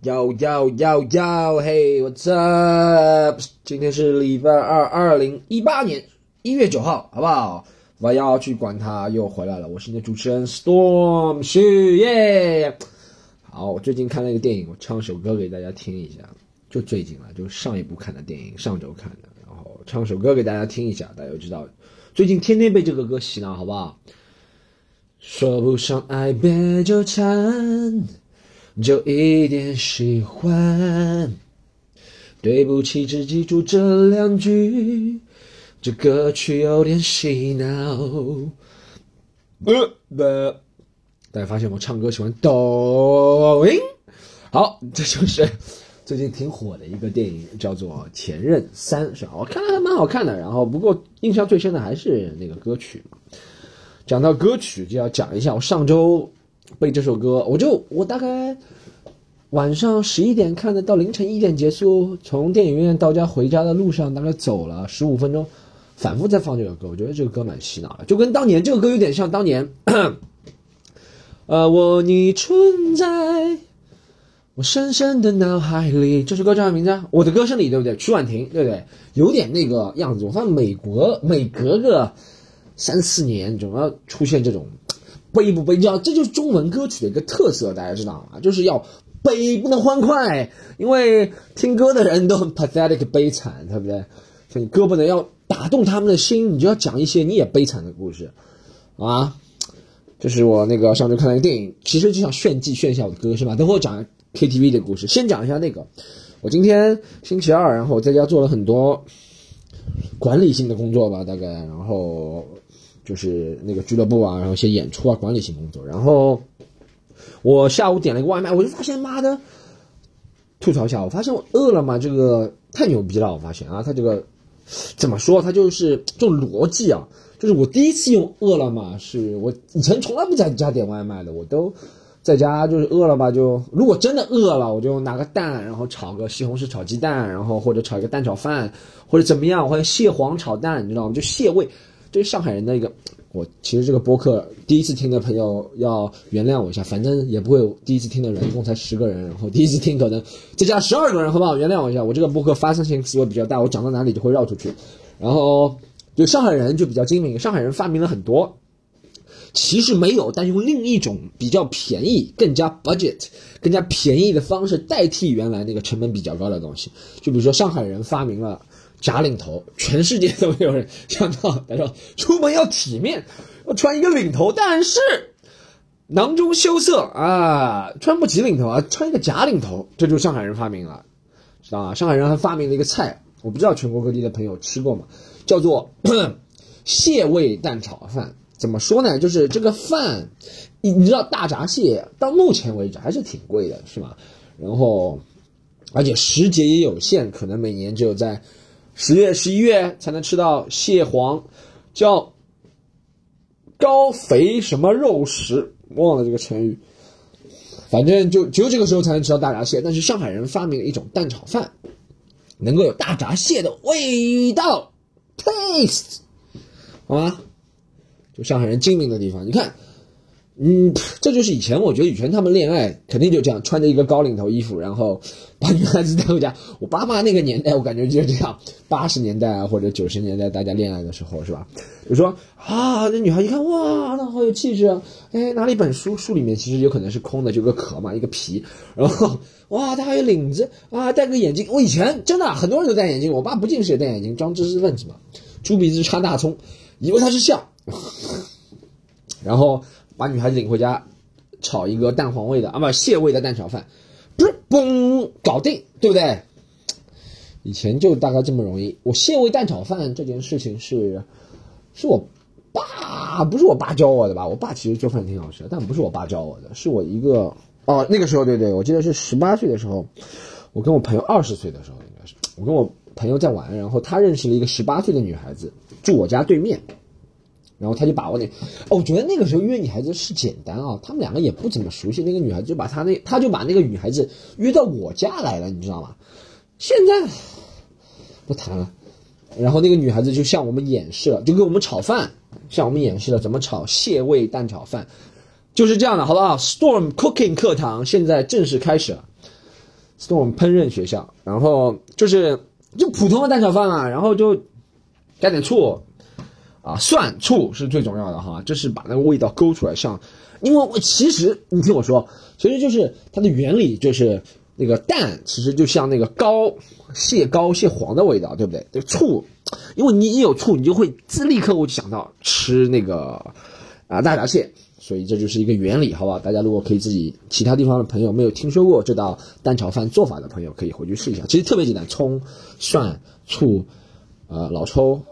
Yo yo yo yo hey what's up？今天是礼拜二，二零一八年一月九号，好不好？我要去管他又回来了，我是你的主持人 Storm 许耶。好，我最近看了一个电影，我唱首歌给大家听一下。就最近了，就上一部看的电影，上周看的，然后唱首歌给大家听一下，大家就知道，最近天天被这个歌洗脑，好不好？说不上爱，别纠缠。就一点喜欢，对不起，只记住这两句。这歌曲有点洗脑。呃呃，大家发现我唱歌喜欢抖音？好，这就是最近挺火的一个电影，叫做《前任三》，是吧？我看了还蛮好看的。然后，不过印象最深的还是那个歌曲。讲到歌曲，就要讲一下我上周。背这首歌，我就我大概晚上十一点看的，到凌晨一点结束。从电影院到家回家的路上，大概走了十五分钟，反复在放这个歌。我觉得这个歌蛮洗脑的，就跟当年这个歌有点像当年。呃，我你存在我深深的脑海里。这首歌叫什么名字？我的歌声里，对不对？曲婉婷，对不对？有点那个样子。我发现美国每隔个三四年总要出现这种。悲不悲？你知道，这就是中文歌曲的一个特色，大家知道吗？就是要悲，不能欢快，因为听歌的人都很 pathetic，悲惨，对不对？所以歌不能要打动他们的心，你就要讲一些你也悲惨的故事，啊！这是我那个上周看了一个电影，其实就想炫技炫一下我的歌，是吧？等会我讲 KTV 的故事，先讲一下那个。我今天星期二，然后在家做了很多管理性的工作吧，大概，然后。就是那个俱乐部啊，然后一些演出啊，管理性工作。然后我下午点了一个外卖，我就发现妈的，吐槽一下，我发现饿了么这个太牛逼了，我发现啊，它这个怎么说？它就是这种逻辑啊，就是我第一次用饿了么，是我以前从来不在家点外卖的，我都在家就是饿了吧，就如果真的饿了，我就拿个蛋，然后炒个西红柿炒鸡蛋，然后或者炒一个蛋炒饭，或者怎么样，或者蟹黄炒蛋，你知道吗？就蟹味。这是上海人的一个，我其实这个播客第一次听的朋友要原谅我一下，反正也不会第一次听的人，一共才十个人，然后第一次听可能再加十二个人，好不好？原谅我一下，我这个播客发散性思维比较大，我讲到哪里就会绕出去。然后就上海人就比较精明，上海人发明了很多，其实没有，但用另一种比较便宜、更加 budget、更加便宜的方式代替原来那个成本比较高的东西。就比如说上海人发明了。假领头，全世界都没有人想到。他说出门要体面，要穿一个领头，但是囊中羞涩啊，穿不起领头啊，穿一个假领头，这就是上海人发明了，知道吗？上海人还发明了一个菜，我不知道全国各地的朋友吃过吗？叫做 蟹味蛋炒饭。怎么说呢？就是这个饭，你你知道大闸蟹到目前为止还是挺贵的，是吧？然后而且时节也有限，可能每年只有在。十月、十一月才能吃到蟹黄，叫高肥什么肉食，忘了这个成语。反正就只有这个时候才能吃到大闸蟹。但是上海人发明了一种蛋炒饭，能够有大闸蟹的味道，taste，好吗？就上海人精明的地方，你看。嗯，这就是以前我觉得以前他们恋爱肯定就这样，穿着一个高领头衣服，然后把女孩子带回家。我爸妈那个年代，我感觉就是这样，八十年代啊或者九十年代大家恋爱的时候是吧？就说啊，那女孩一看哇，那好有气质啊，哎，拿了一本书，书里面其实有可能是空的，就个壳嘛，一个皮，然后哇，他还有领子啊，戴个眼镜。我以前真的很多人都戴眼镜，我爸不近视也戴眼镜，装知识分子嘛，猪鼻子插大葱，以为他是笑，然后。把女孩子领回家，炒一个蛋黄味的啊不蟹味的蛋炒饭，不是嘣搞定，对不对？以前就大概这么容易。我蟹味蛋炒饭这件事情是，是我爸不是我爸教我的吧？我爸其实做饭挺好吃的，但不是我爸教我的，是我一个哦那个时候对对，我记得是十八岁的时候，我跟我朋友二十岁的时候应该是，我跟我朋友在玩，然后他认识了一个十八岁的女孩子，住我家对面。然后他就把我那，哦，我觉得那个时候约女孩子是简单啊，他们两个也不怎么熟悉，那个女孩子就把他那，他就把那个女孩子约到我家来了，你知道吗？现在不谈了，然后那个女孩子就向我们演示了，就给我们炒饭，向我们演示了怎么炒蟹味蛋炒饭，就是这样的，好不好？Storm Cooking 课堂现在正式开始了，Storm 烹饪学校，然后就是就普通的蛋炒饭啊，然后就加点醋啊，蒜醋是最重要的哈，就是把那个味道勾出来。像，因为我其实你听我说，其实就是它的原理就是那个蛋其实就像那个膏蟹膏蟹黄的味道，对不对？这个醋，因为你一有醋，你就会自立刻我就想到吃那个啊大闸蟹。所以这就是一个原理，好不好？大家如果可以自己，其他地方的朋友没有听说过这道蛋炒饭做法的朋友，可以回去试一下。其实特别简单，葱、蒜、醋，呃，老抽，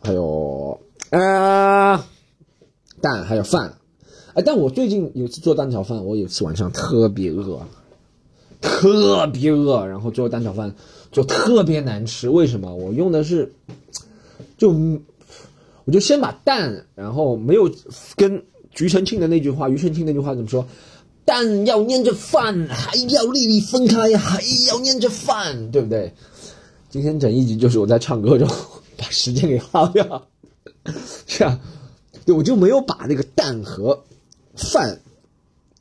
还有呃蛋，还有饭。哎，但我最近有次做蛋炒饭，我有次晚上特别饿，特别饿，然后做蛋炒饭就特别难吃。为什么？我用的是，就我就先把蛋，然后没有跟。庾澄庆的那句话，庾澄庆那句话怎么说？蛋要粘着饭，还要粒粒分开，还要粘着饭，对不对？今天整一集就是我在唱歌中 把时间给耗掉，是啊，对，我就没有把那个蛋和饭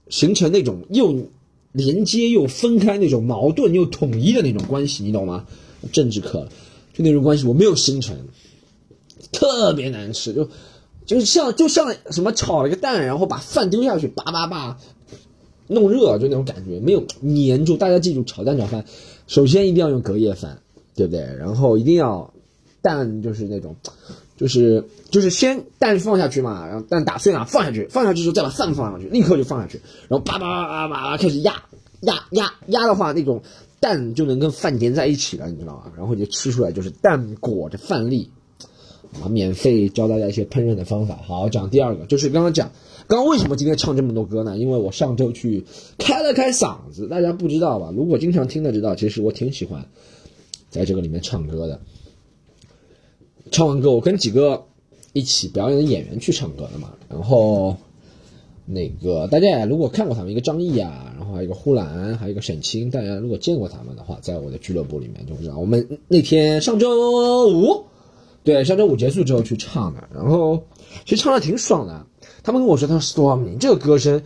形成那种又连接又分开那种矛盾又统一的那种关系，你懂吗？政治课就那种关系我没有形成，特别难吃，就。就是像就像什么炒了个蛋，然后把饭丢下去，叭叭叭，弄热，就那种感觉，没有粘住。大家记住，炒蛋炒饭，首先一定要用隔夜饭，对不对？然后一定要蛋就是那种，就是就是先蛋放下去嘛，然后蛋打碎了放下去，放下去之后再把饭放上去，立刻就放下去，然后叭叭叭叭叭开始压压压压的话，那种蛋就能跟饭粘在一起了，你知道吗？然后就吃出来就是蛋裹着饭粒。啊，免费教大家一些烹饪的方法。好，讲第二个，就是刚刚讲，刚刚为什么今天唱这么多歌呢？因为我上周去开了开嗓子，大家不知道吧？如果经常听的知道，其实我挺喜欢在这个里面唱歌的。唱完歌，我跟几个一起表演的演员去唱歌的嘛。然后那个大家如果看过他们，一个张译啊，然后还有一个呼兰，还有一个沈清，大家如果见过他们的话，在我的俱乐部里面就知道。我们那天上周五。对，上周五结束之后去唱的，然后其实唱的挺爽的。他们跟我说，他说 Storm，你这个歌声，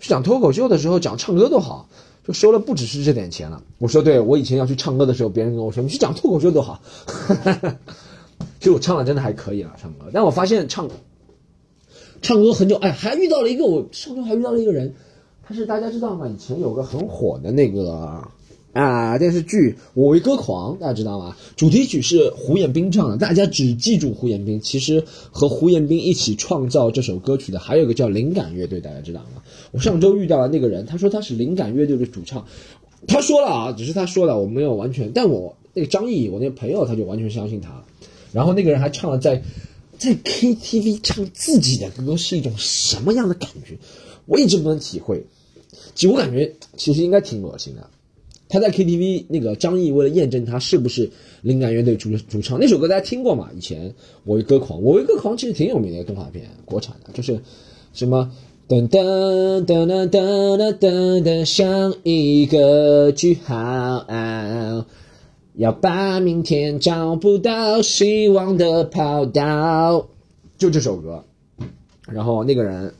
去讲脱口秀的时候讲唱歌都好，就收了不只是这点钱了。我说，对我以前要去唱歌的时候，别人跟我说，你去讲脱口秀多好。其实我唱的真的还可以了，唱歌。但我发现唱唱歌很久，哎，还遇到了一个我上周还遇到了一个人，他是大家知道吗？以前有个很火的那个。啊，电视剧《我为歌狂》，大家知道吗？主题曲是胡彦斌唱的，大家只记住胡彦斌。其实和胡彦斌一起创造这首歌曲的还有一个叫灵感乐队，大家知道吗？我上周遇到了那个人，他说他是灵感乐队的主唱。他说了啊，只是他说了，我没有完全。但我那个张毅，我那个朋友，他就完全相信他了。然后那个人还唱了在在 KTV 唱自己的歌是一种什么样的感觉，我一直不能体会。其实我感觉其实应该挺恶心的。他在 KTV 那个张译为了验证他是不是灵感乐队主主唱，那首歌大家听过吗？以前我为歌狂，我为歌狂其实挺有名的动画片，国产的，就是什么噔噔噔噔噔噔噔，像一个句号，要把明天找不到希望的跑道，就这首歌，然后那个人。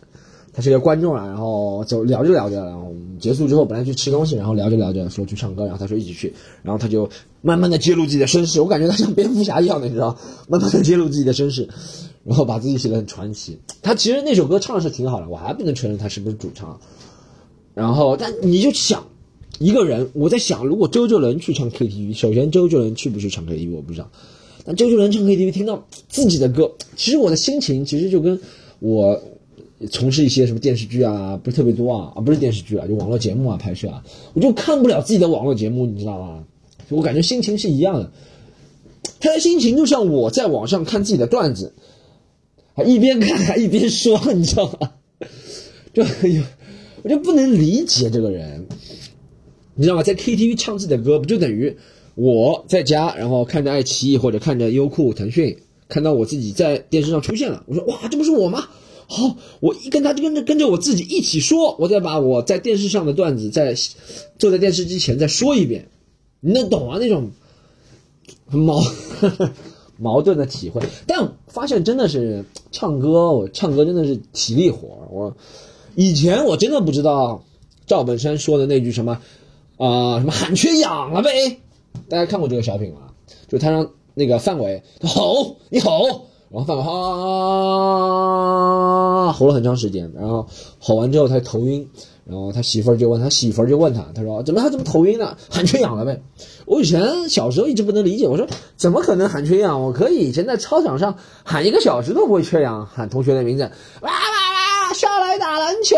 他是一个观众啊，然后走聊着聊着，然后结束之后本来去吃东西，然后聊着聊着说去唱歌，然后他说一起去，然后他就慢慢的揭露自己的身世，我感觉他像蝙蝠侠一样的，你知道，慢慢的揭露自己的身世，然后把自己写的很传奇。他其实那首歌唱的是挺好的，我还不能承认他是不是主唱。然后，但你就想一个人，我在想，如果周杰伦去唱 KTV，首先周杰伦去不去唱 KTV 我不知道，但周杰伦唱 KTV 听到自己的歌，其实我的心情其实就跟我。从事一些什么电视剧啊，不是特别多啊，啊不是电视剧啊，就网络节目啊拍摄啊，我就看不了自己的网络节目，你知道吗？我感觉心情是一样的，他的心情就像我在网上看自己的段子，还一边看还一边说，你知道吗？就我就不能理解这个人，你知道吗？在 KTV 唱自己的歌，不就等于我在家，然后看着爱奇艺或者看着优酷、腾讯，看到我自己在电视上出现了，我说哇，这不是我吗？好，我一跟他就跟着跟着我自己一起说，我再把我在电视上的段子再坐在电视机前再说一遍，你能懂啊？那种矛 矛盾的体会。但发现真的是唱歌，我唱歌真的是体力活。我以前我真的不知道赵本山说的那句什么啊、什么喊缺氧了呗？大家看过这个小品吗？就他让那个范伟他吼，你吼，然后范伟啊吼了很长时间，然后吼完之后他头晕，然后他媳妇儿就问他媳妇儿就问他，他说怎么他怎么头晕呢？喊缺氧了呗？我以前小时候一直不能理解，我说怎么可能喊缺氧？我可以以前在操场上喊一个小时都不会缺氧，喊同学的名字，哇哇哇，上来打篮球。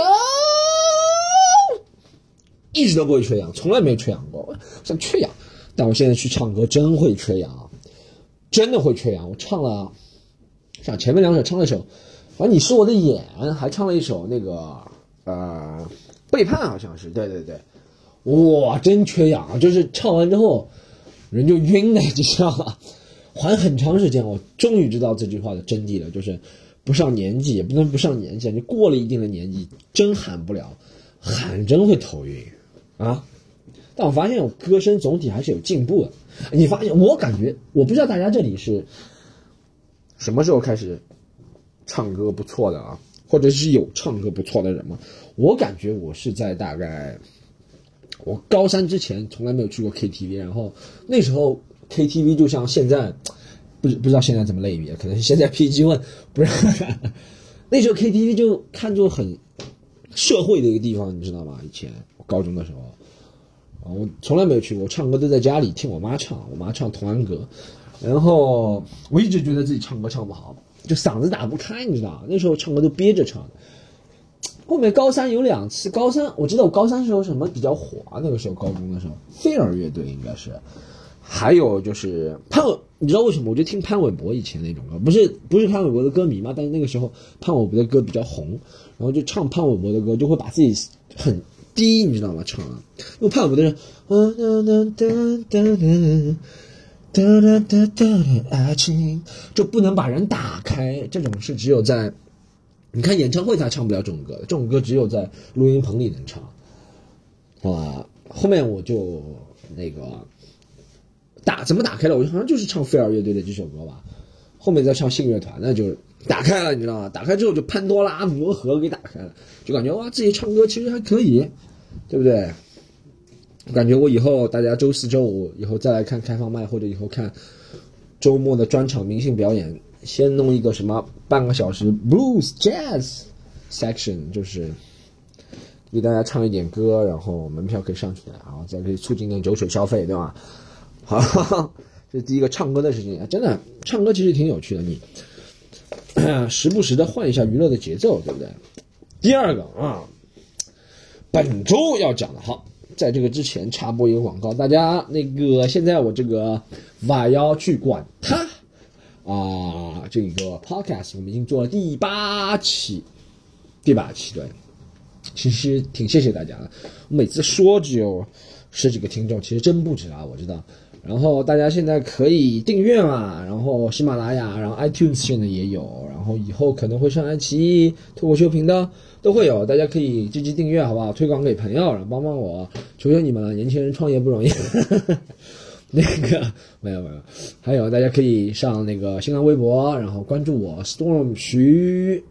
一直都不会缺氧，从来没缺氧过。我想缺氧，但我现在去唱歌真会缺氧，真的会缺氧。我唱了，像前面两首唱了一首，反正你是我的眼，还唱了一首那个呃背叛，好像是，对对对，哇，真缺氧，就是唱完之后人就晕了，你知道吗？喊很长时间，我终于知道这句话的真谛了，就是不上年纪也不能不上年纪，你过了一定的年纪，真喊不了，喊真会头晕。啊！但我发现我歌声总体还是有进步的。你发现我感觉，我不知道大家这里是什么时候开始唱歌不错的啊，或者是有唱歌不错的人吗？我感觉我是在大概我高三之前从来没有去过 KTV，然后那时候 KTV 就像现在，不不知道现在怎么类别，可能是现在 PG One 不是，那时候 KTV 就看作很社会的一个地方，你知道吗？以前高中的时候，啊，我从来没有去过，我唱歌都在家里听我妈唱，我妈唱童安格，然后我一直觉得自己唱歌唱不好，就嗓子打不开，你知道？那时候唱歌都憋着唱。后面高三有两次，高三我知道我高三时候什么比较火啊？那个时候高中的时候，飞儿乐队应该是，还有就是潘，你知道为什么？我就听潘玮柏以前那种歌，不是不是潘玮柏的歌迷嘛，但是那个时候潘玮柏的歌比较红，然后就唱潘玮柏的歌，就会把自己很低，你知道吗？唱啊，因为潘玮柏的是哒哒哒哒的爱情，就不能把人打开，这种是只有在。你看演唱会他唱不了这种歌，这种歌只有在录音棚里能唱。啊，后面我就那个打怎么打开了？我好像就是唱飞儿乐队的这首歌吧。后面再唱信乐团那就打开了，你知道吗？打开之后就潘多拉魔盒给打开了，就感觉哇，自己唱歌其实还可以，对不对？感觉我以后大家周四周五以后再来看开放麦，或者以后看周末的专场明星表演。先弄一个什么半个小时 blues jazz section，就是给大家唱一点歌，然后门票可以上去的，然后再可以促进点酒水消费，对吧？好，这是第一个唱歌的事情，真的唱歌其实挺有趣的，你 时不时的换一下娱乐的节奏，对不对？第二个啊，本周要讲的，好，在这个之前插播一个广告，大家那个现在我这个瓦要去管他。啊，这个 podcast 我们已经做了第八期，第八期对，其实挺谢谢大家的。我每次说只有十几个听众，其实真不止啊，我知道。然后大家现在可以订阅嘛，然后喜马拉雅，然后 iTunes 现在也有，然后以后可能会上爱奇艺脱口秀频道都会有，大家可以积极订阅，好不好？推广给朋友，然后帮帮我，求求你们了，年轻人创业不容易。那个没有没有，还有大家可以上那个新浪微博，然后关注我 Storm 徐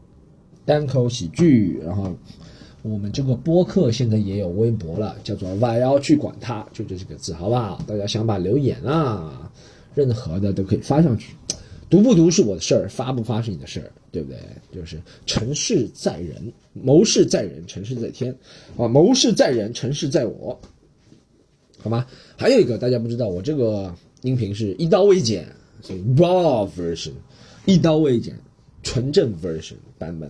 单口喜剧，然后我们这个播客现在也有微博了，叫做“我要去管他”，就这几个字，好不好？大家想把留言啊，任何的都可以发上去，读不读是我的事儿，发不发是你的事儿，对不对？就是成事在人，谋事在人，成事在天，啊，谋事在人，成事在我。好吗？还有一个大家不知道，我这个音频是一刀未剪，所以 raw version，一刀未剪，纯正 version 版本，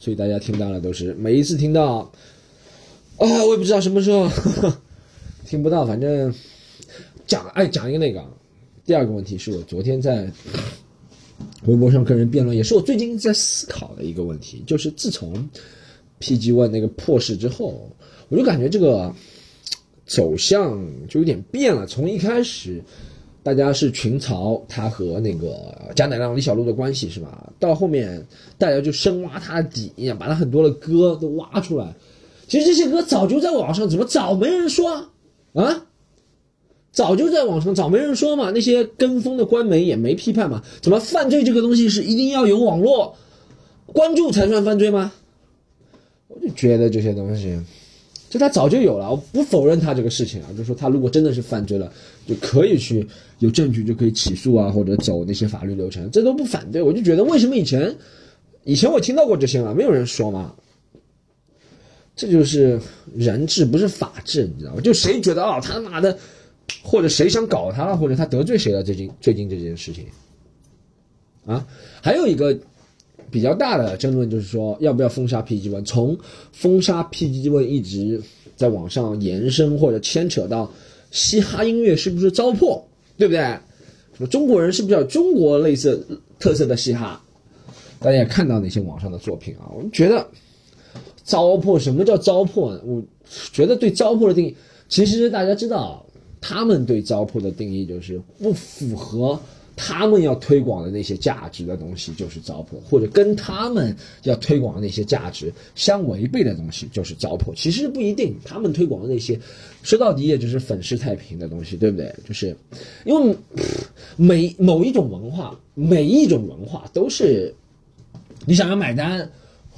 所以大家听到了都是每一次听到，啊，我也不知道什么时候 听不到，反正讲哎讲一个那个，第二个问题是我昨天在微博上跟人辩论，也是我最近在思考的一个问题，就是自从 PG One 那个破事之后，我就感觉这个。走向就有点变了，从一开始，大家是群嘲他和那个贾乃亮、李小璐的关系是吧？到后面大家就深挖他的底，把他很多的歌都挖出来。其实这些歌早就在网上，怎么早没人说啊？早就在网上，早没人说嘛。那些跟风的官媒也没批判嘛。怎么犯罪这个东西是一定要有网络关注才算犯罪吗？我就觉得这些东西。就他早就有了，我不否认他这个事情啊，就说他如果真的是犯罪了，就可以去有证据就可以起诉啊，或者走那些法律流程，这都不反对。我就觉得为什么以前，以前我听到过这些嘛，没有人说嘛。这就是人治，不是法治，你知道吗？就谁觉得啊，他妈的，或者谁想搞他了，或者他得罪谁了？最近最近这件事情，啊，还有一个。比较大的争论就是说，要不要封杀 PG One？从封杀 PG One 一直在往上延伸，或者牵扯到嘻哈音乐是不是糟粕，对不对？什么中国人是不是有中国类似特色的嘻哈？大家也看到那些网上的作品啊，我们觉得糟粕。什么叫糟粕呢？我觉得对糟粕的定义，其实大家知道，他们对糟粕的定义就是不符合。他们要推广的那些价值的东西就是糟粕，或者跟他们要推广的那些价值相违背的东西就是糟粕。其实不一定，他们推广的那些，说到底也就是粉饰太平的东西，对不对？就是因为每某一种文化，每一种文化都是你想要买单。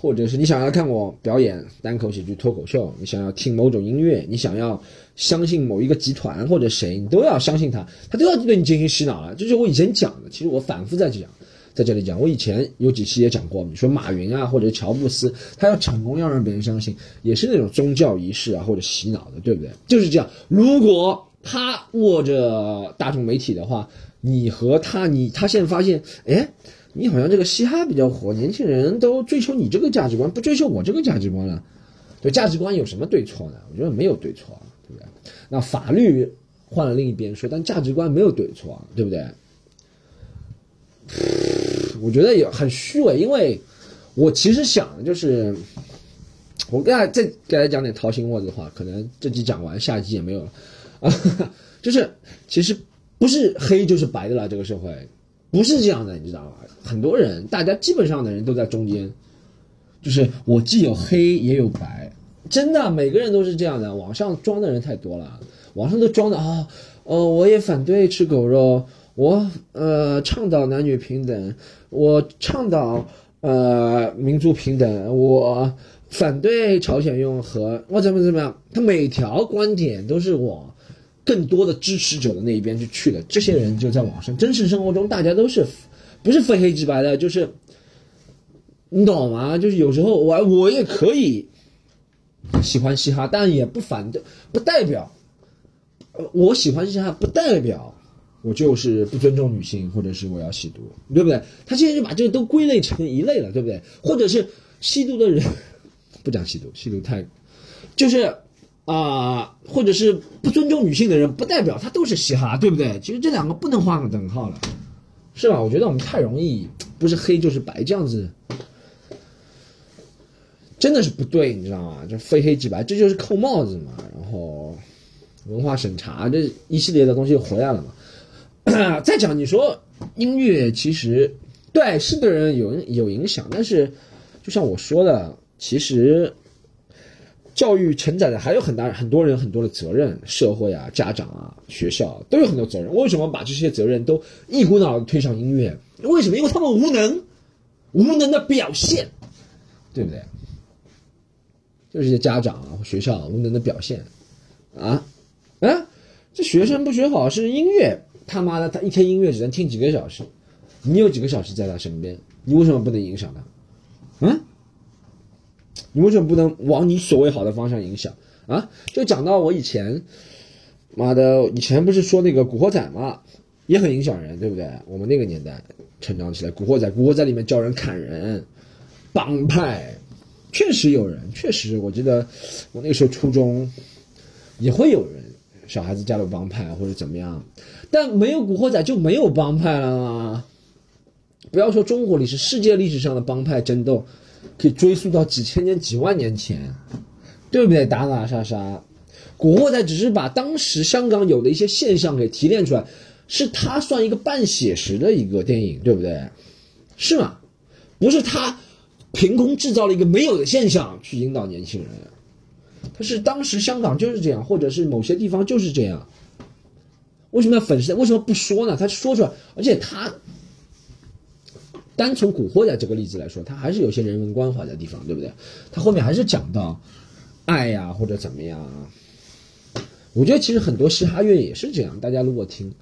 或者是你想要看我表演单口喜剧脱口秀，你想要听某种音乐，你想要相信某一个集团或者谁，你都要相信他，他都要对你进行洗脑了。就是我以前讲的，其实我反复在讲，在这里讲。我以前有几期也讲过，你说马云啊或者乔布斯，他要成功要让别人相信，也是那种宗教仪式啊或者洗脑的，对不对？就是这样。如果他握着大众媒体的话，你和他，你他现在发现，哎。你好像这个嘻哈比较火，年轻人都追求你这个价值观，不追求我这个价值观了。对价值观有什么对错呢？我觉得没有对错，对不对？那法律换了另一边说，但价值观没有对错，对不对？我觉得也很虚伪，因为我其实想的就是，我跟大家再给大家讲点掏心窝子的话，可能这集讲完，下一集也没有了啊。就是其实不是黑就是白的了，这个社会。不是这样的，你知道吗？很多人，大家基本上的人都在中间，就是我既有黑也有白，真的，每个人都是这样的。网上装的人太多了，网上都装的啊，呃，我也反对吃狗肉，我呃倡导男女平等，我倡导呃民族平等，我反对朝鲜用核，我怎么怎么样？他每条观点都是我。更多的支持者的那一边就去了，这些人就在网上。真实生活中，大家都是不是非黑即白的，就是你懂吗？就是有时候我我也可以喜欢嘻哈，但也不反对，不代表我喜欢嘻哈，不代表我就是不尊重女性，或者是我要吸毒，对不对？他现在就把这个都归类成一类了，对不对？或者是吸毒的人不讲吸毒，吸毒太就是。啊，或者是不尊重女性的人，不代表他都是嘻哈，对不对？其实这两个不能画个等号了，是吧？我觉得我们太容易不是黑就是白这样子，真的是不对，你知道吗？就非黑即白，这就是扣帽子嘛。然后文化审查这一系列的东西回来了嘛。再讲你说音乐，其实对是对人有有影响，但是就像我说的，其实。教育承载的还有很大很多人很多的责任，社会啊、家长啊、学校都有很多责任。为什么把这些责任都一股脑的推上音乐？为什么？因为他们无能，无能的表现，对不对？就是些家长啊、学校无能的表现，啊啊！这学生不学好是音乐，他妈的，他一天音乐只能听几个小时，你有几个小时在他身边，你为什么不能影响他？嗯？你为什么不能往你所谓好的方向影响啊？就讲到我以前，妈的，以前不是说那个《古惑仔》嘛，也很影响人，对不对？我们那个年代成长起来，《古惑仔》《古惑仔》里面教人砍人，帮派，确实有人，确实，我记得我那个时候初中也会有人，小孩子加入帮派或者怎么样，但没有《古惑仔》就没有帮派了吗？不要说中国历史，世界历史上的帮派争斗。可以追溯到几千年、几万年前，对不对？打打杀杀，古惑仔只是把当时香港有的一些现象给提炼出来，是他算一个半写实的一个电影，对不对？是吗？不是他凭空制造了一个没有的现象去引导年轻人，他是当时香港就是这样，或者是某些地方就是这样。为什么要粉饰？为什么不说呢？他说出来，而且他。单从《古惑仔》这个例子来说，它还是有些人文关怀的地方，对不对？他后面还是讲到，爱呀，或者怎么样啊。我觉得其实很多嘻哈乐也是这样，大家如果听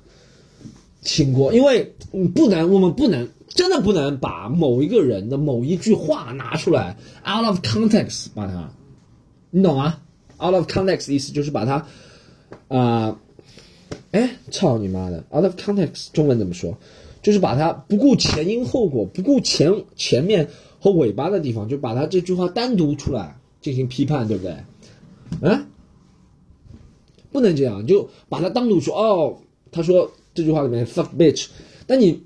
听过，因为不能，我们不能，真的不能把某一个人的某一句话拿出来 out of context 把它，你懂吗？out of context 意思就是把它啊，哎，操你妈的，out of context 中文怎么说？就是把它不顾前因后果，不顾前前面和尾巴的地方，就把它这句话单独出来进行批判，对不对？嗯，不能这样，就把它单独说。哦，他说这句话里面 fuck bitch，但你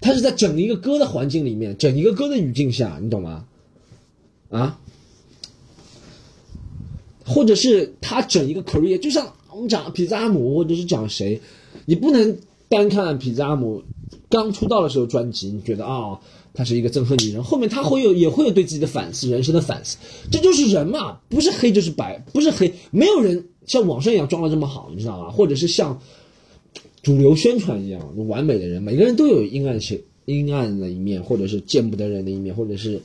他是在整一个歌的环境里面，整一个歌的语境下，你懂吗？啊，或者是他整一个 career，就像我们讲皮扎姆，或者是讲谁，你不能单看皮扎姆。刚出道的时候专辑，你觉得啊，他是一个憎恨女人，后面他会有也会有对自己的反思，人生的反思，这就是人嘛，不是黑就是白，不是黑，没有人像网上一样装的这么好，你知道吗？或者是像主流宣传一样完美的人，每个人都有阴暗些阴暗的一面，或者是见不得人的一面，或者是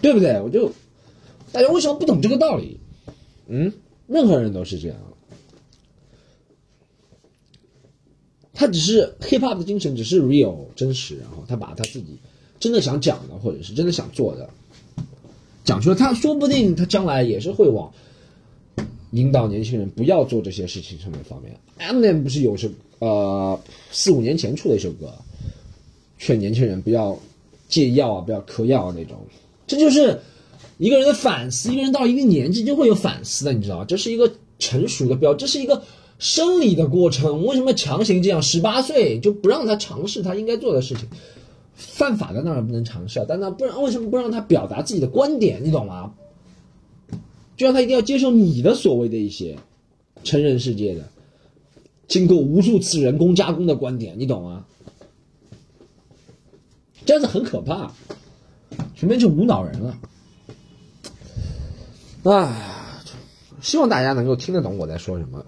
对不对？我就大家为什么不懂这个道理？嗯，任何人都是这样。他只是 hip hop 的精神，只是 real 真实，然后他把他自己真的想讲的，或者是真的想做的讲出来。他说不定他将来也是会往引导年轻人不要做这些事情上面方面。Eminem 不是有首呃四五年前出的一首歌，劝年轻人不要戒药啊，不要嗑药啊那种。这就是一个人的反思，一个人到一个年纪就会有反思的，你知道这是一个成熟的标，这是一个。生理的过程，为什么强行这样？十八岁就不让他尝试他应该做的事情，犯法的当然不能尝试啊，但那不然为什么不让他表达自己的观点？你懂吗？就让他一定要接受你的所谓的一些成人世界的经过无数次人工加工的观点，你懂吗？这样子很可怕，全变成无脑人了。啊，希望大家能够听得懂我在说什么。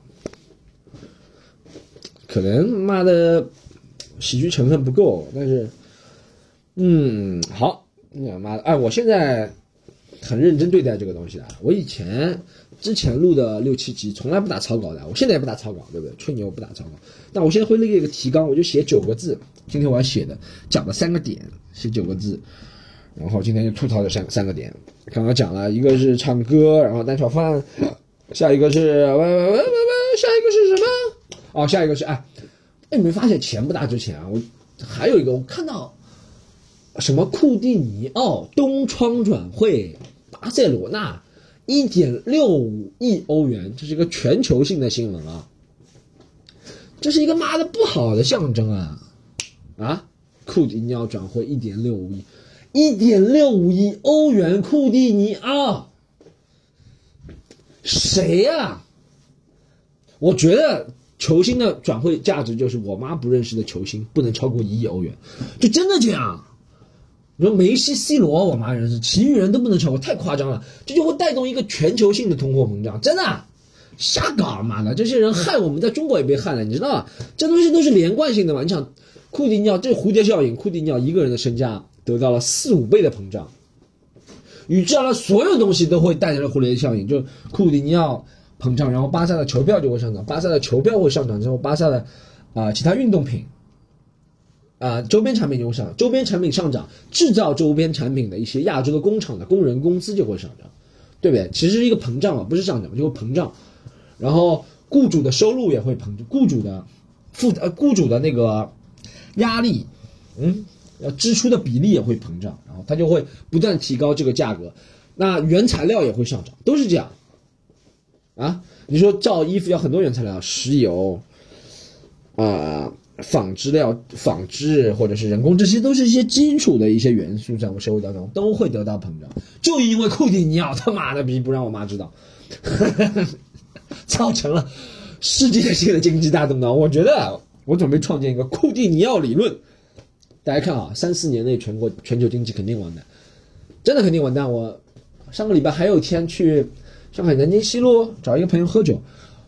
可能妈的喜剧成分不够，但是，嗯，好，你妈的，哎，我现在很认真对待这个东西的。我以前之前录的六七集从来不打草稿的，我现在也不打草稿，对不对？吹牛不打草稿，但我现在会列一个提纲，我就写九个字。今天我要写的讲的三个点，写九个字，然后今天就吐槽这三三个点。刚刚讲了一个是唱歌，然后蛋炒饭，下一个是喂喂喂喂喂，下一个是什么？哦，下一个是哎，哎，你没发现钱不大值钱啊？我还有一个，我看到什么库蒂尼奥东窗转会巴塞罗那一点六五亿欧元，这是一个全球性的新闻啊！这是一个妈的不好的象征啊！啊，库蒂尼奥转会一点六五亿，一点六五亿欧元，库蒂尼奥谁呀？我觉得。球星的转会价值就是我妈不认识的球星不能超过一亿欧元，就真的这样。你说梅西、C 罗，我妈认识，其余人都不能超过，太夸张了。这就会带动一个全球性的通货膨胀，真的瞎搞，妈的，这些人害我们在中国也被害了，你知道吗？这东西都是连贯性的嘛。你想，库蒂尼奥这蝴蝶效应，库蒂尼奥一个人的身价得到了四五倍的膨胀，与之而来所有东西都会带来蝴蝶效应，就库蒂尼奥。膨胀，然后巴萨的球票就会上涨，巴萨的球票会上涨之后，巴萨的啊其他运动品啊周边产品就会上，周边产品上涨，制造周边产品的一些亚洲的工厂的工人工资就会上涨，对不对？其实是一个膨胀嘛，不是上涨，就会膨胀，然后雇主的收入也会膨，雇主的负呃雇主的那个压力，嗯，要支出的比例也会膨胀，然后它就会不断提高这个价格，那原材料也会上涨，都是这样。啊，你说造衣服要很多原材料，石油，啊，纺织料、纺织或者是人工，这些都是一些基础的一些元素，在我们社会当中都会得到膨胀。就因为库蒂尼奥他妈的逼不让我妈知道，造成了世界性的经济大动荡。我觉得我准备创建一个库蒂尼奥理论，大家看啊，三四年内全国全球经济肯定完蛋，真的肯定完蛋。我上个礼拜还有一天去。上海南京西路找一个朋友喝酒，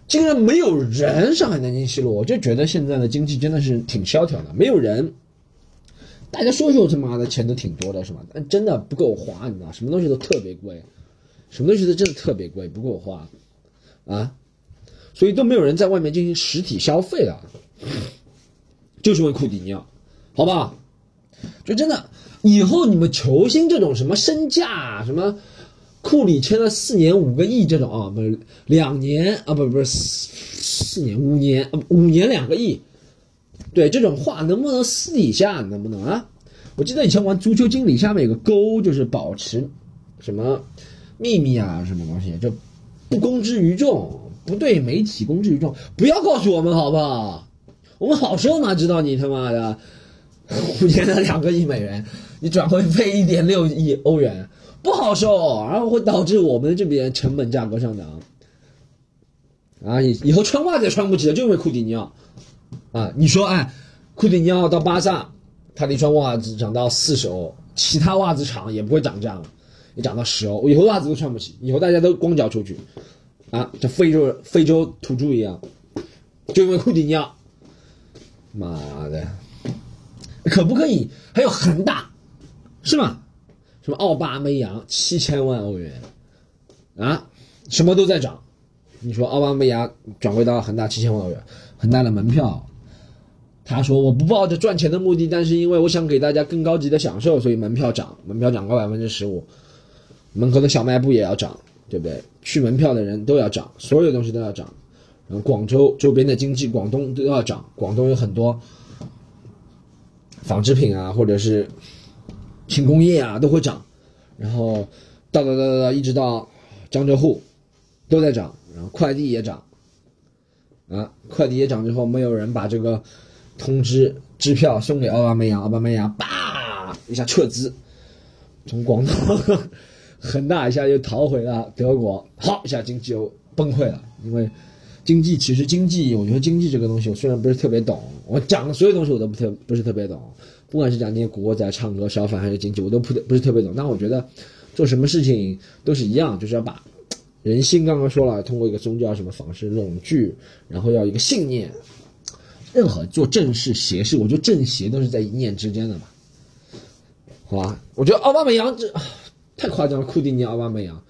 竟然没有人。上海南京西路，我就觉得现在的经济真的是挺萧条的，没有人。大家说说他妈的钱都挺多的是吧？但真的不够花，你知道，什么东西都特别贵。什么东西都真的特别贵，不够花啊，所以都没有人在外面进行实体消费了，就是为库蒂尼奥，好不好？就真的以后你们球星这种什么身价什么。库里签了四年五个亿这种啊，不是两年啊，不不是四四年五年，五年两个亿，对这种话能不能私底下能不能啊？我记得以前玩足球经理下面有个勾，就是保持什么秘密啊，什么东西就不公之于众，不对媒体公之于众，不要告诉我们好不好？我们好受哪知道你他妈的五年的两个亿美元，你转会费一点六亿欧元。不好受，然后会导致我们这边成本价格上涨，啊，以以后穿袜子也穿不起了，就因为库蒂尼奥，啊，你说，哎，库蒂尼奥到巴萨，他的一双袜子涨到四十欧，其他袜子厂也不会涨价了，也涨到十欧，以后袜子都穿不起，以后大家都光脚出去，啊，像非洲非洲土著一样，就因为库蒂尼奥，妈的，可不可以？还有恒大，是吗？什么奥巴梅扬七千万欧元，啊，什么都在涨。你说奥巴梅扬转会到恒大七千万欧元，恒大的门票，他说我不抱着赚钱的目的，但是因为我想给大家更高级的享受，所以门票涨，门票涨个百分之十五。门口的小卖部也要涨，对不对？去门票的人都要涨，所有东西都要涨。然后广州周边的经济，广东都要涨。广东有很多纺织品啊，或者是。轻工业啊都会涨，然后到到到到一直到江浙沪都在涨，然后快递也涨，啊，快递也涨之后，没有人把这个通知支票送给奥巴梅扬，奥巴梅扬叭一下撤资，从广东恒大一下又逃回了德国，好一下经济又崩溃了，因为经济其实经济，我觉得经济这个东西我虽然不是特别懂，我讲的所有东西我都不特不是特别懂。不管是讲那些古惑仔唱歌、小贩还是经济，我都不不是特别懂。但我觉得做什么事情都是一样，就是要把人心。刚刚说了，通过一个宗教什么方式拢聚，然后要一个信念。任何做正事邪事，我觉得正邪都是在一念之间的嘛。好吧，我觉得奥巴马扬这太夸张了，库蒂尼奥巴马扬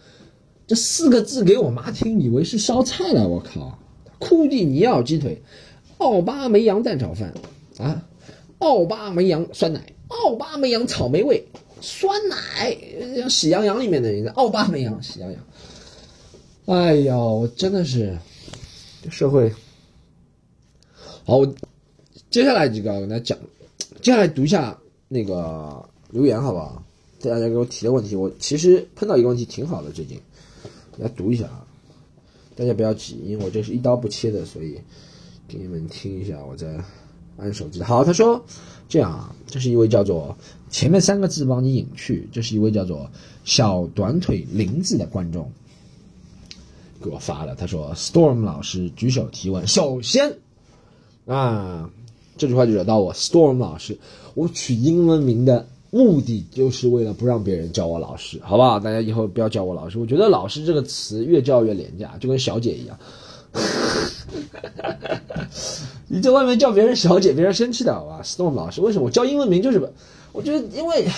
这四个字给我妈听，以为是烧菜了。我靠，库蒂尼奥鸡腿，奥巴梅扬蛋炒饭啊！奥巴梅扬酸奶，奥巴梅扬草莓味酸奶，像喜羊羊里面的人，奥巴梅扬喜羊羊。哎呀，我真的是社会。好，我接下来几个我跟大家讲，接下来读一下那个留言，好不好？大家给我提的问题，我其实碰到一个问题挺好的，最近来读一下啊。大家不要急，因为我这是一刀不切的，所以给你们听一下，我在。按手机好，他说这样啊，这是一位叫做前面三个字帮你隐去，这是一位叫做小短腿林子的观众给我发的。他说：“Storm 老师举手提问，首先啊，这句话就惹到我。Storm 老师，我取英文名的目的就是为了不让别人叫我老师，好不好？大家以后不要叫我老师。我觉得老师这个词越叫越廉价，就跟小姐一样。” 你在外面叫别人小姐，别人生气的，好吧？Storm 老师，为什么我叫英文名就是？我觉得，因为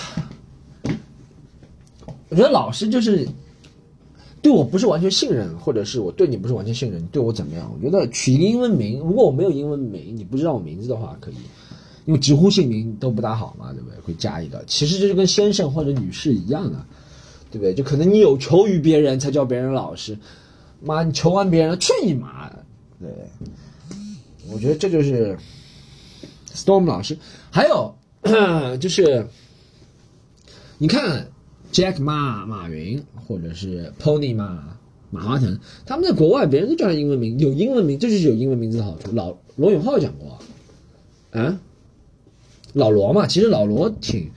我觉得老师就是对我不是完全信任，或者是我对你不是完全信任，你对我怎么样？我觉得取一个英文名，如果我没有英文名，你不知道我名字的话，可以，因为直呼姓名都不大好嘛，对不对？会加一个，其实就是跟先生或者女士一样的，对不对？就可能你有求于别人才叫别人老师，妈，你求完别人，去你妈！对，我觉得这就是 Storm 老师，还有 就是，你看 Jack 马马云，或者是 Pony 马马化腾，他们在国外，别人都叫他英文名，有英文名，这就是有英文名字的好处。老罗永浩讲过，啊，老罗嘛，其实老罗挺，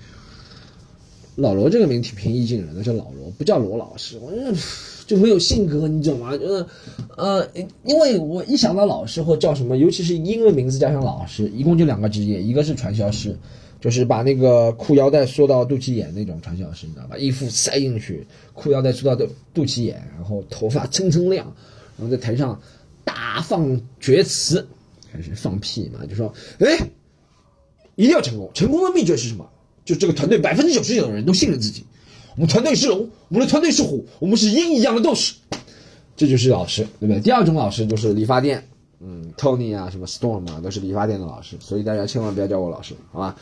老罗这个名挺平易近人的，叫老罗，不叫罗老师，我觉得。就没有性格，你懂吗？就是，呃，因为我一想到老师或叫什么，尤其是英文名字加上老师，一共就两个职业，一个是传销师，就是把那个裤腰带缩到肚脐眼那种传销师，你知道吧？衣服塞进去，裤腰带缩到肚肚脐眼，然后头发蹭蹭亮，然后在台上大放厥词，开始放屁嘛，就说，哎，一定要成功，成功的秘诀是什么？就这个团队百分之九十九的人都信任自己。我们团队是龙，我们的团队是虎，我们是鹰一样的斗士。这就是老师，对不对？第二种老师就是理发店，嗯，Tony 啊，什么 Storm 啊，都是理发店的老师，所以大家千万不要叫我老师，好吧？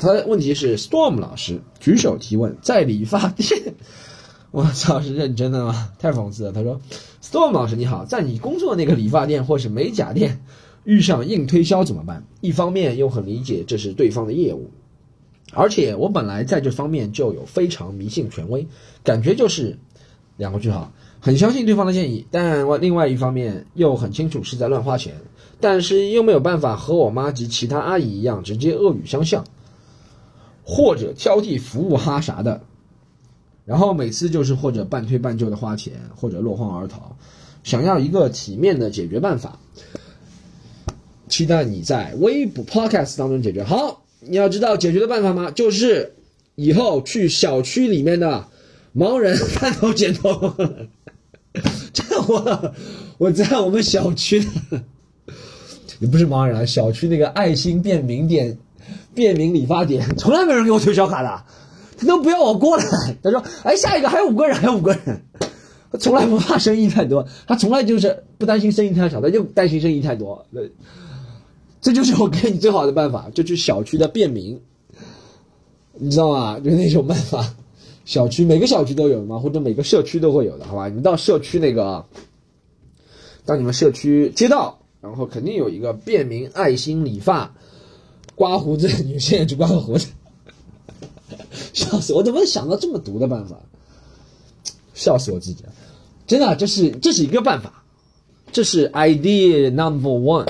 他的问题是 Storm 老师举手提问，在理发店，我操，是认真的吗？太讽刺了。他说，Storm 老师你好，在你工作那个理发店或是美甲店遇上硬推销怎么办？一方面又很理解这是对方的业务，而且我本来在这方面就有非常迷信权威，感觉就是两个句号。很相信对方的建议，但我另外一方面又很清楚是在乱花钱，但是又没有办法和我妈及其他阿姨一样直接恶语相向，或者挑剔服务哈啥的，然后每次就是或者半推半就的花钱，或者落荒而逃，想要一个体面的解决办法，期待你在微博 podcast 当中解决。好，你要知道解决的办法吗？就是以后去小区里面的盲人探头剪头。这我我在我们小区，也不是盲人啊，小区那个爱心便民店、便民理发店，从来没人给我推销卡的，他都不要我过来。他说：“哎，下一个还有五个人，还有五个人。”他从来不怕生意太多，他从来就是不担心生意太少，他就担心生意太多。这就是我给你最好的办法，就去小区的便民，你知道吗？就那种办法。小区每个小区都有嘛？或者每个社区都会有的，好吧？你到社区那个，到你们社区街道，然后肯定有一个便民爱心理发、刮胡子，你现在去刮个胡子，笑死！我怎么想到这么毒的办法？笑死我自己了！真的，这是这是一个办法，这是 idea number one，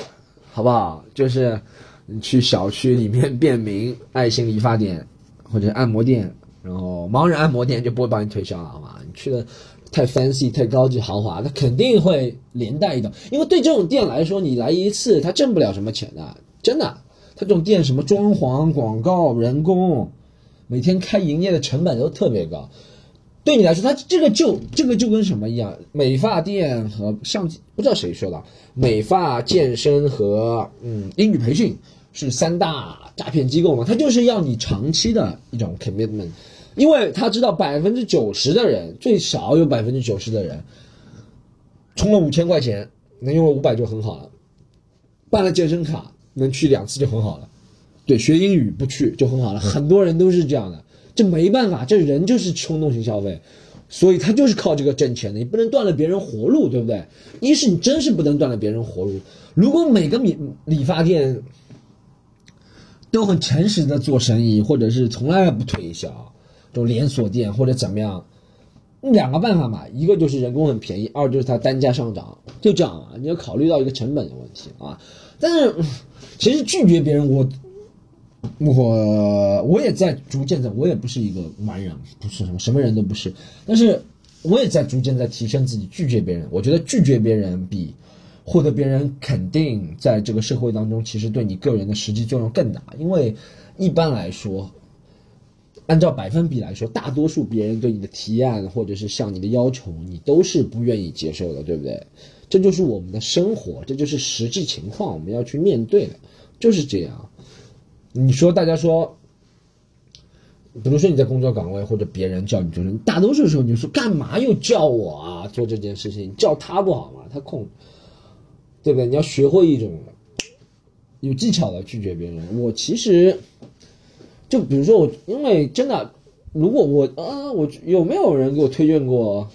好不好？就是你去小区里面便民爱心理发店或者按摩店。然后盲人按摩店就不会帮你推销了，好吗？你去的太 fancy、太高级、豪华，它肯定会连带的。因为对这种店来说，你来一次，他挣不了什么钱的，真的。他这种店什么装潢、广告、人工，每天开营业的成本都特别高。对你来说，他这个就这个就跟什么一样？美发店和上不知道谁说的，美发、健身和嗯英语培训是三大诈骗机构嘛？他就是要你长期的一种 commitment。因为他知道百分之九十的人，最少有百分之九十的人，充了五千块钱能用了五百就很好了，办了健身卡能去两次就很好了，对，学英语不去就很好了。很多人都是这样的，这没办法，这人就是冲动型消费，所以他就是靠这个挣钱的。你不能断了别人活路，对不对？一是你真是不能断了别人活路。如果每个理理发店都很诚实的做生意，或者是从来不推销。这种连锁店或者怎么样，两个办法嘛，一个就是人工很便宜，二就是它单价上涨，就这样啊。你要考虑到一个成本的问题啊。但是其实拒绝别人，我我我也在逐渐的，我也不是一个完人，不是什么什么人都不是，但是我也在逐渐在提升自己。拒绝别人，我觉得拒绝别人比获得别人肯定，在这个社会当中，其实对你个人的实际作用更大，因为一般来说。按照百分比来说，大多数别人对你的提案或者是向你的要求，你都是不愿意接受的，对不对？这就是我们的生活，这就是实际情况，我们要去面对的，就是这样。你说，大家说，比如说你在工作岗位或者别人叫你做，大多数时候你说干嘛又叫我啊？做这件事情叫他不好吗？他空，对不对？你要学会一种有技巧的拒绝别人。我其实。就比如说我，因为真的，如果我啊，我有没有人给我推荐过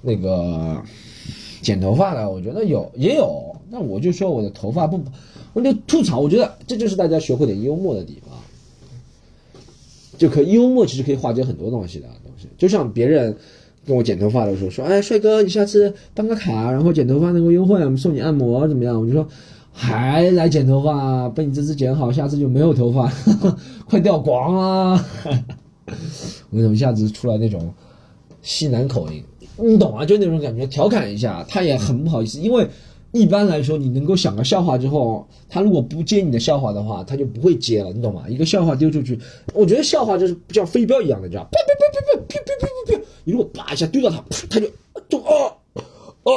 那个剪头发的？我觉得有，也有。那我就说我的头发不，我就吐槽。我觉得这就是大家学会点幽默的地方，就可幽默其实可以化解很多东西的东西。就像别人跟我剪头发的时候说：“哎，帅哥，你下次办个卡，然后剪头发能够优惠，我们送你按摩怎么样？”我就说。还来剪头发？被你这次剪好，下次就没有头发，快掉光啊！我怎么一下子出来那种西南口音？你懂啊？就那种感觉，调侃一下，他也很不好意思。因为一般来说，你能够想个笑话之后，他如果不接你的笑话的话，他就不会接了，你懂吗？一个笑话丢出去，我觉得笑话就是像飞镖一样的，知道啪啪啪啪啪啪啪啪啪，你如果叭一下丢到他，他就就哦哦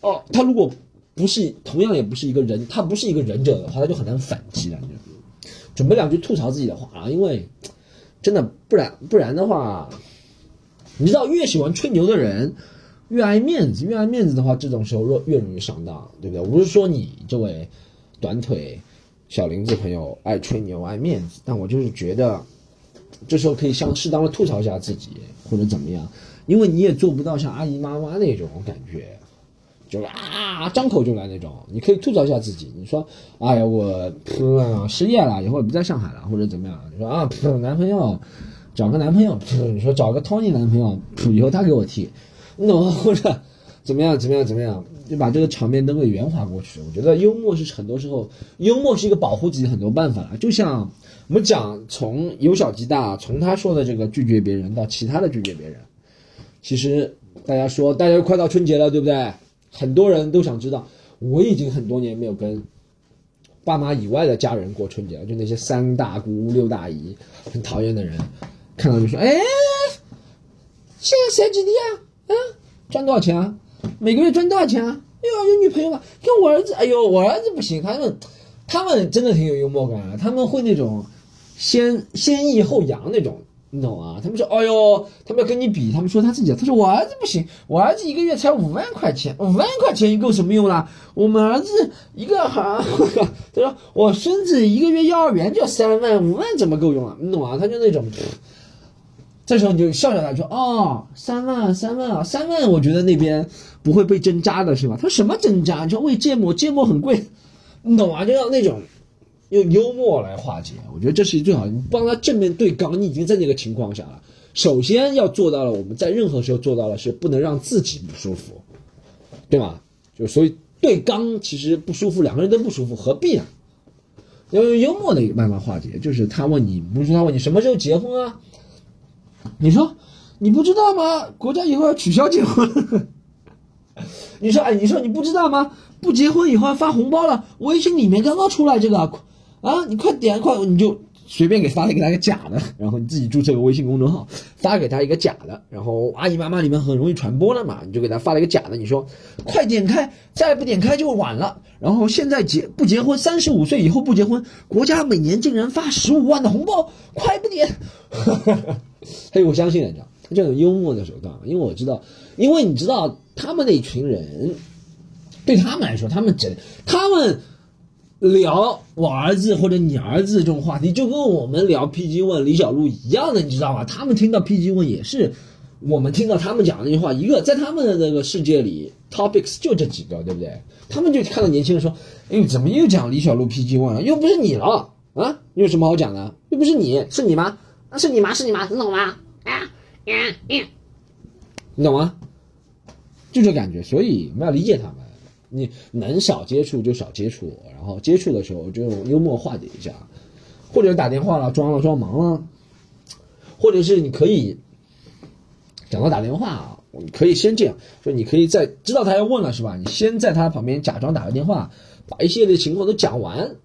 哦，他如果。不是，同样也不是一个人，他不是一个忍者的话，他就很难反击了。准备两句吐槽自己的话啊，因为真的，不然不然的话，你知道，越喜欢吹牛的人，越爱面子，越爱面子的话，这种时候越越容易上当，对不对？我不是说你这位短腿小林子朋友爱吹牛、爱面子，但我就是觉得，这时候可以像适当的吐槽一下自己，或者怎么样，因为你也做不到像阿姨妈妈那种感觉。就是啊，张口就来那种，你可以吐槽一下自己。你说，哎呀，我失业了，以后不在上海了，或者怎么样？你说啊，男朋友找个男朋友，你说找个 Tony 男朋友，以后他给我替，那或者怎么样怎么样怎么样，就把这个场面都给圆滑过去。我觉得幽默是很多时候，幽默是一个保护自己很多办法。就像我们讲，从由小及大，从他说的这个拒绝别人到其他的拒绝别人，其实大家说，大家快到春节了，对不对？很多人都想知道，我已经很多年没有跟爸妈以外的家人过春节了，就那些三大姑六大姨很讨厌的人，看到就说：“哎，现在谁几弟啊？啊，赚多少钱啊？每个月赚多少钱啊？哎呦，有女朋友吗？跟我儿子，哎呦，我儿子不行。他们，他们真的挺有幽默感啊，他们会那种先先抑后扬那种。”你懂啊？他们说：“哎呦，他们要跟你比。”他们说他自己，他说：“我儿子不行，我儿子一个月才五万块钱，五万块钱够什么用啦？我们儿子一个哈，他说我孙子一个月幼儿园就三万，五万怎么够用啊？你懂啊？他就那种，这时候你就笑笑他说：“哦，三万，三万啊，三万，我觉得那边不会被针扎的是吧？”他说：“什么针扎？你说喂芥末，芥末很贵，你懂啊？就要那种。”用幽默来化解，我觉得这是最好。你帮他正面对刚，你已经在那个情况下了。首先要做到了，我们在任何时候做到了是不能让自己不舒服，对吗？就所以对刚其实不舒服，两个人都不舒服，何必呢？要用幽默的一个办法化解，就是他问你，不是他问你什么时候结婚啊？你说你不知道吗？国家以后要取消结婚。你说哎，你说你不知道吗？不结婚以后要发红包了，微信里面刚刚出来这个。啊，你快点快，你就随便给发了一个假的，然后你自己注册个微信公众号，发给他一个假的，然后阿姨妈妈里面很容易传播了嘛，你就给他发了一个假的，你说快点开，再不点开就晚了。然后现在结不结婚，三十五岁以后不结婚，国家每年竟然发十五万的红包，快不点！嘿，我相信你知道，这种幽默的手段，因为我知道，因为你知道他们那群人，对他们来说，他们真他们。聊我儿子或者你儿子这种话题，就跟我们聊 PG 问李小璐一样的，你知道吗？他们听到 PG 问也是我们听到他们讲的那句话，一个在他们的那个世界里，topics 就这几个，对不对？他们就看到年轻人说：“哎，怎么又讲李小璐 PG 问了？又不是你了啊？你有什么好讲的？又不是你，是你吗？那，是你吗？是你吗？你懂吗？啊，你懂吗？就这感觉，所以我们要理解他们。”你能少接触就少接触，然后接触的时候就用幽默化解一下，或者打电话了装了装忙了，或者是你可以讲到打电话，你可以先这样，就你可以在知道他要问了是吧？你先在他旁边假装打个电话，把一系列情况都讲完，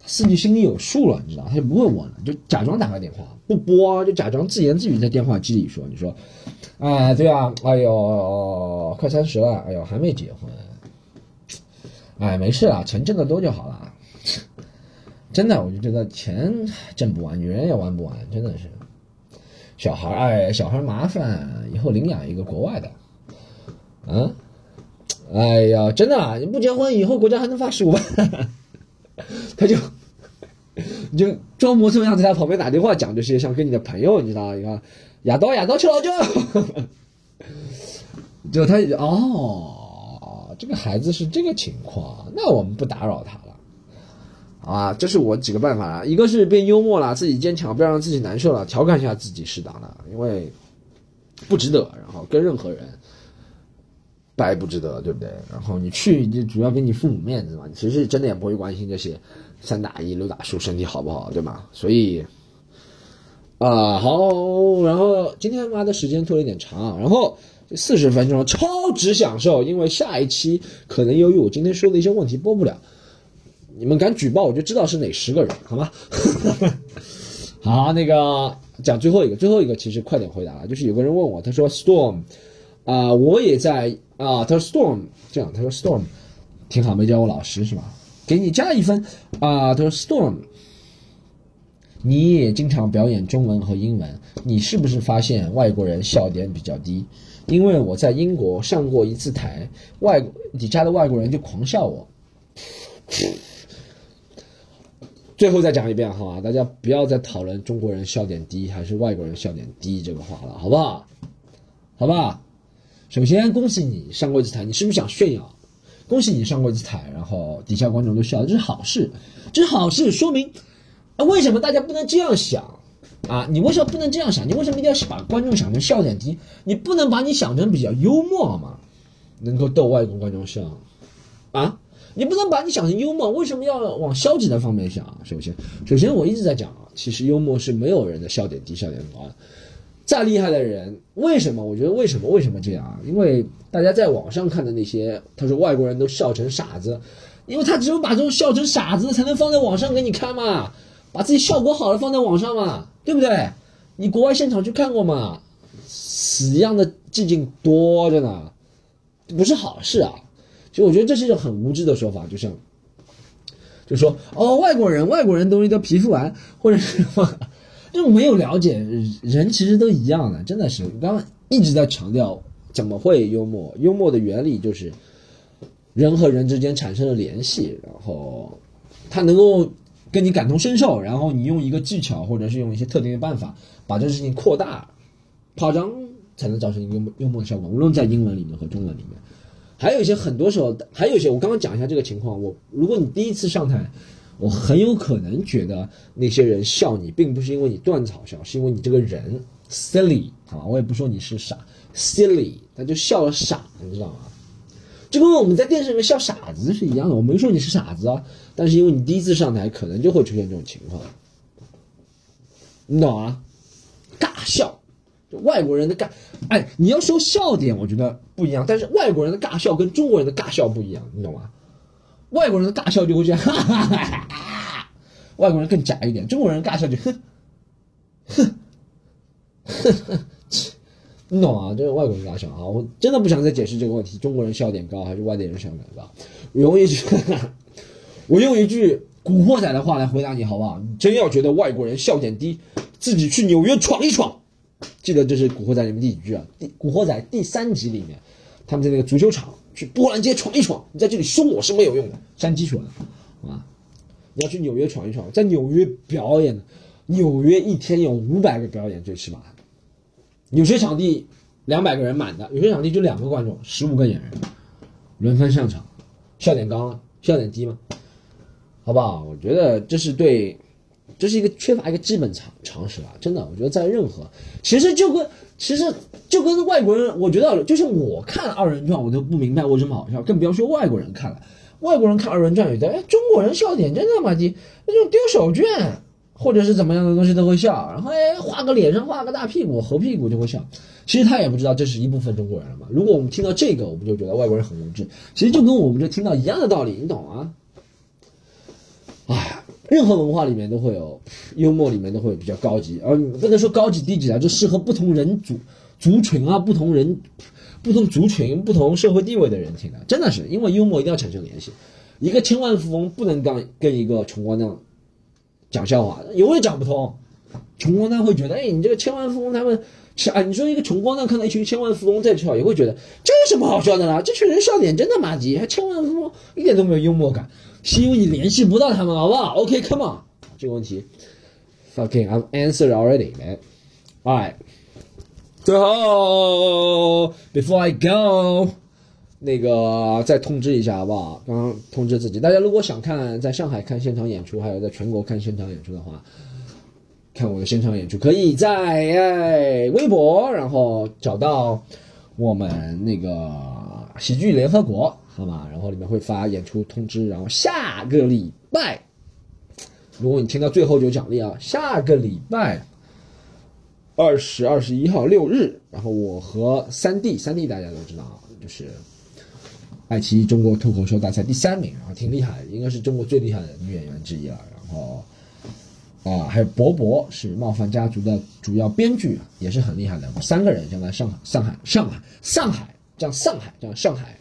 他自己心里有数了，你知道，他就不会问了，就假装打个电话不播，就假装自言自语在电话机里说，你说。啊，对啊，哎呦，快三十了，哎呦，还没结婚，哎，没事啊，钱挣得多就好了。真的，我就觉得钱挣不完，女人也玩不完，真的是。小孩，哎，小孩麻烦，以后领养一个国外的。嗯，哎呀，真的，你不结婚，以后国家还能发十五万。他就，你就装模作样在他旁边打电话讲这些，像跟你的朋友，你知道，你看。亚刀，亚刀，去老酒。就他哦，这个孩子是这个情况，那我们不打扰他了，好吧？这是我几个办法啊，一个是变幽默了，自己坚强，不要让自己难受了，调侃一下自己适当的，因为不值得，然后跟任何人白不值得，对不对？然后你去就主要给你父母面子嘛，其实真的也不会关心这些三打一、六打数身体好不好，对吗？所以。啊，好，然后今天妈的时间拖了一点长，然后四十分钟超值享受，因为下一期可能由于我今天说的一些问题播不了，你们敢举报我就知道是哪十个人，好吗？好，那个讲最后一个，最后一个其实快点回答了，就是有个人问我，他说 Storm，啊，我也在啊，他说 Storm 这样，他说 Storm 挺好，没叫我老师是吧？给你加一分啊，他说 Storm。你也经常表演中文和英文，你是不是发现外国人笑点比较低？因为我在英国上过一次台，外底下的外国人就狂笑我。最后再讲一遍好吧，大家不要再讨论中国人笑点低还是外国人笑点低这个话了，好不好？好吧。首先恭喜你上过一次台，你是不是想炫耀？恭喜你上过一次台，然后底下观众都笑，这是好事，这是好事，说明，为什么大家不能这样想啊？你为什么不能这样想？你为什么一定要把观众想成笑点低？你不能把你想成比较幽默吗？能够逗外国观众笑啊？你不能把你想成幽默，为什么要往消极的方面想？首先，首先我一直在讲啊，其实幽默是没有人的笑点低、笑点高的。再厉害的人，为什么？我觉得为什么？为什么这样啊？因为大家在网上看的那些，他说外国人都笑成傻子，因为他只有把这种笑成傻子才能放在网上给你看嘛，把自己效果好的放在网上嘛，对不对？你国外现场去看过吗？死一样的寂静多着呢，不是好事啊。其实我觉得这是一种很无知的说法，就像，就说哦，外国人，外国人东西都皮肤癌，或者是什么。就没有了解人，其实都一样的，真的是。刚刚一直在强调怎么会幽默，幽默的原理就是人和人之间产生了联系，然后他能够跟你感同身受，然后你用一个技巧或者是用一些特定的办法把这事情扩大、夸张，才能造成幽默幽默的效果。无论在英文里面和中文里面，还有一些很多时候，还有一些我刚刚讲一下这个情况。我如果你第一次上台。我很有可能觉得那些人笑你，并不是因为你断草笑，是因为你这个人 silly 啊，我也不说你是傻 silly，他就笑了傻，你知道吗？就跟我们在电视里面笑傻子是一样的。我没说你是傻子啊，但是因为你第一次上台，可能就会出现这种情况，你懂啊？尬笑，就外国人的尬，哎，你要说笑点，我觉得不一样，但是外国人的尬笑跟中国人的尬笑不一样，你懂吗？外国人的尬笑就会这样，哈哈哈哈外国人更假一点，中国人尬笑就哼，哼，哼哼，你懂啊？这是外国人咋想啊！我真的不想再解释这个问题，中国人笑点高还是外地人笑点高？我用一句，我用一句古惑仔的话来回答你好不好？你真要觉得外国人笑点低，自己去纽约闯一闯。记得这是古惑仔里面第几句啊？第古惑仔第三集里面，他们在那个足球场。去波兰街闯一闯，你在这里凶我是没有用的，山鸡说的，啊，你要去纽约闯一闯，在纽约表演，纽约一天有五百个表演最起码，有些场地两百个人满的，有些场地就两个观众，十五个演员，轮番上场，笑点高吗？笑点低吗？好不好？我觉得这是对。这是一个缺乏一个基本常常识啊！真的，我觉得在任何，其实就跟其实就跟外国人，我觉得就是我看二人转，我都不明白为什么好笑，更不要说外国人看了。外国人看二人转，觉得哎，中国人笑点真他妈低，那种丢手绢或者是怎么样的东西都会笑，然后哎，画个脸上画个大屁股，猴屁股就会笑。其实他也不知道这是一部分中国人了嘛。如果我们听到这个，我们就觉得外国人很无知。其实就跟我们这听到一样的道理，你懂啊？哎。任何文化里面都会有幽默，里面都会比较高级，而不能说高级低级啊，就适合不同人族族群啊，不同人、不同族群、不同社会地位的人听的，真的是因为幽默一定要产生联系。一个千万富翁不能跟跟一个穷光蛋讲笑话，永远讲不通。穷光蛋会觉得，哎，你这个千万富翁他们，啊，你说一个穷光蛋看到一群千万富翁在笑，也会觉得这有什么好笑的啦？这群人笑点真的妈鸡，还千万富翁一点都没有幽默感。是因为你联系不到他们，好不好？OK，Come on，这个问题，Fucking，I've answered already, man. Alright，最后，Before I go，那个再通知一下，好不好？刚刚通知自己，大家如果想看在上海看现场演出，还有在全国看现场演出的话，看我的现场演出，可以在哎微博，然后找到我们那个喜剧联合国。好吧，然后里面会发演出通知，然后下个礼拜，如果你听到最后就奖励啊，下个礼拜二十二十一号六日，然后我和三弟，三弟大家都知道啊，就是爱奇艺中国脱口秀大赛第三名，然后挺厉害的，应该是中国最厉害的女演员之一了。然后啊，还有博博是冒犯家族的主要编剧，也是很厉害的。三个人将在上海、上海、上海、上海，这样上海，这样上海。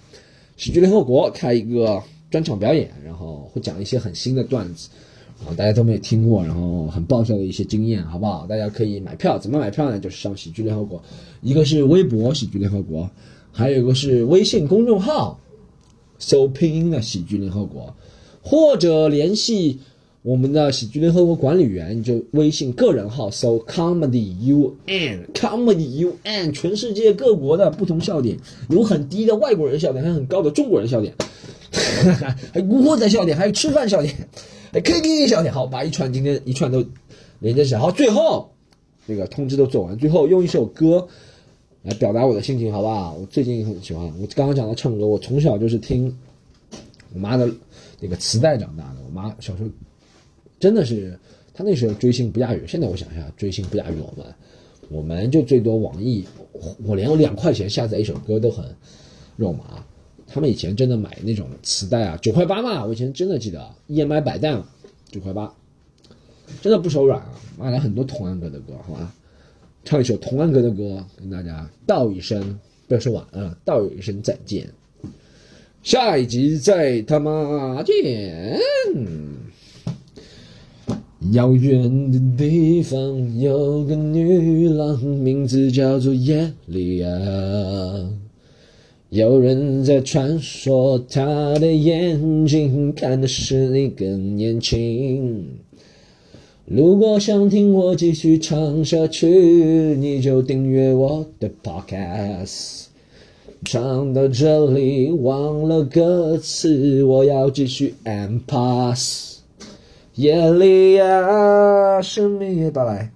喜剧联合国开一个专场表演，然后会讲一些很新的段子，然后，大家都没有听过，然后很爆笑的一些经验，好不好？大家可以买票，怎么买票呢？就是上喜剧联合国，一个是微博喜剧联合国，还有一个是微信公众号，搜拼音的喜剧联合国，或者联系我们的喜剧联合国管理员，就微信个人号搜 comedy un comedy un，全世界各国的不同笑点，有很低的外国人笑点，还有很高的中国人笑点，还有古惑仔笑点，还有吃饭笑点。还，KTV 笑点好，把一串今天一串都连接起来。好，最后这个通知都做完，最后用一首歌来表达我的心情，好不好？我最近很喜欢，我刚刚讲到唱歌，我从小就是听我妈的那个磁带长大的。我妈小时候真的是，她那时候追星不亚于现在。我想一下，追星不亚于我们，我们就最多网易，我连两块钱下载一首歌都很肉麻。他们以前真的买那种磁带啊，九块八嘛，我以前真的记得，EMI 百代嘛，九块八，真的不手软啊，买了很多童安格的歌，好吧，唱一首童安格的歌，跟大家道一声，不要说晚安，道一声再见，下一集再他妈见。遥远的地方有个女郎，名字叫做耶利亚。有人在传说，她的眼睛看的是你更年轻。如果想听我继续唱下去，你就订阅我的 Podcast。唱到这里忘了歌词，我要继续 and pass。夜里啊，生命也到来。